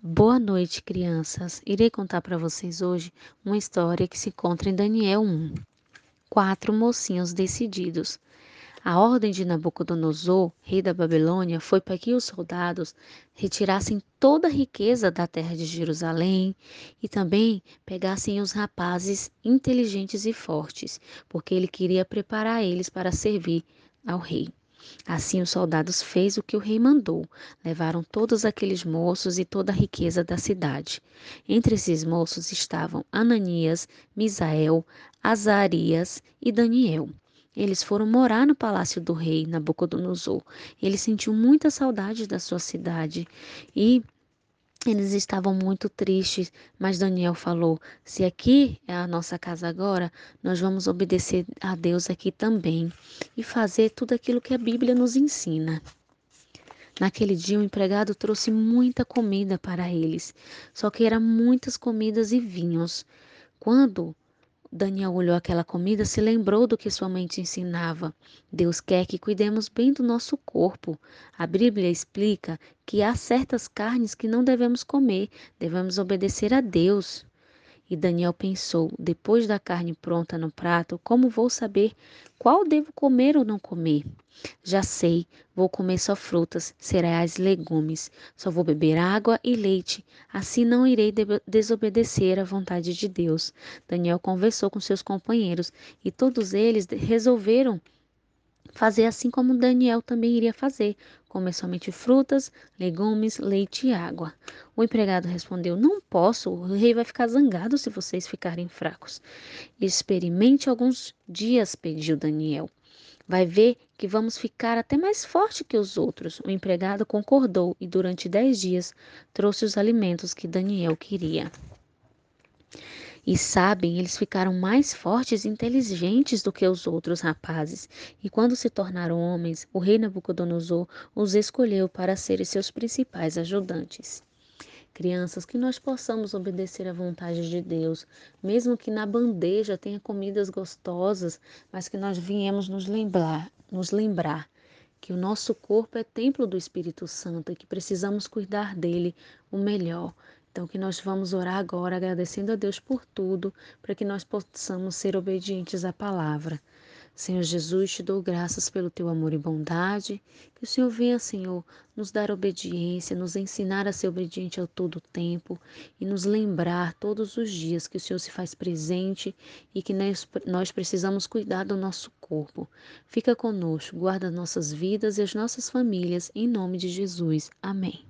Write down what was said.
Boa noite, crianças. Irei contar para vocês hoje uma história que se encontra em Daniel 1. Quatro mocinhos decididos. A ordem de Nabucodonosor, rei da Babilônia, foi para que os soldados retirassem toda a riqueza da terra de Jerusalém e também pegassem os rapazes inteligentes e fortes, porque ele queria preparar eles para servir ao rei. Assim os soldados fez o que o rei mandou. Levaram todos aqueles moços e toda a riqueza da cidade. Entre esses moços estavam Ananias, Misael, Azarias e Daniel. Eles foram morar no palácio do rei Nabucodonosor. Ele sentiu muita saudade da sua cidade e eles estavam muito tristes, mas Daniel falou: Se aqui é a nossa casa agora, nós vamos obedecer a Deus aqui também e fazer tudo aquilo que a Bíblia nos ensina. Naquele dia, o empregado trouxe muita comida para eles, só que eram muitas comidas e vinhos. Quando Daniel olhou aquela comida, se lembrou do que sua mente ensinava. Deus quer que cuidemos bem do nosso corpo. A Bíblia explica que há certas carnes que não devemos comer, devemos obedecer a Deus. E Daniel pensou: depois da carne pronta no prato, como vou saber qual devo comer ou não comer? Já sei, vou comer só frutas, cereais, legumes. Só vou beber água e leite. Assim não irei desobedecer à vontade de Deus. Daniel conversou com seus companheiros e todos eles resolveram fazer assim como Daniel também iria fazer: comer somente frutas, legumes, leite e água. O empregado respondeu: Não posso, o rei vai ficar zangado se vocês ficarem fracos. Experimente alguns dias, pediu Daniel. Vai ver que vamos ficar até mais forte que os outros. O empregado concordou e durante dez dias trouxe os alimentos que Daniel queria. E sabem, eles ficaram mais fortes e inteligentes do que os outros rapazes. E quando se tornaram homens, o rei Nabucodonosor os escolheu para serem seus principais ajudantes. Crianças, que nós possamos obedecer à vontade de Deus, mesmo que na bandeja tenha comidas gostosas, mas que nós viemos nos lembrar, nos lembrar que o nosso corpo é templo do Espírito Santo e que precisamos cuidar dele o melhor. Então, que nós vamos orar agora, agradecendo a Deus por tudo, para que nós possamos ser obedientes à palavra. Senhor Jesus, te dou graças pelo teu amor e bondade. Que o Senhor venha, Senhor, nos dar obediência, nos ensinar a ser obediente a todo tempo e nos lembrar todos os dias que o Senhor se faz presente e que nós, nós precisamos cuidar do nosso corpo. Fica conosco, guarda nossas vidas e as nossas famílias, em nome de Jesus. Amém.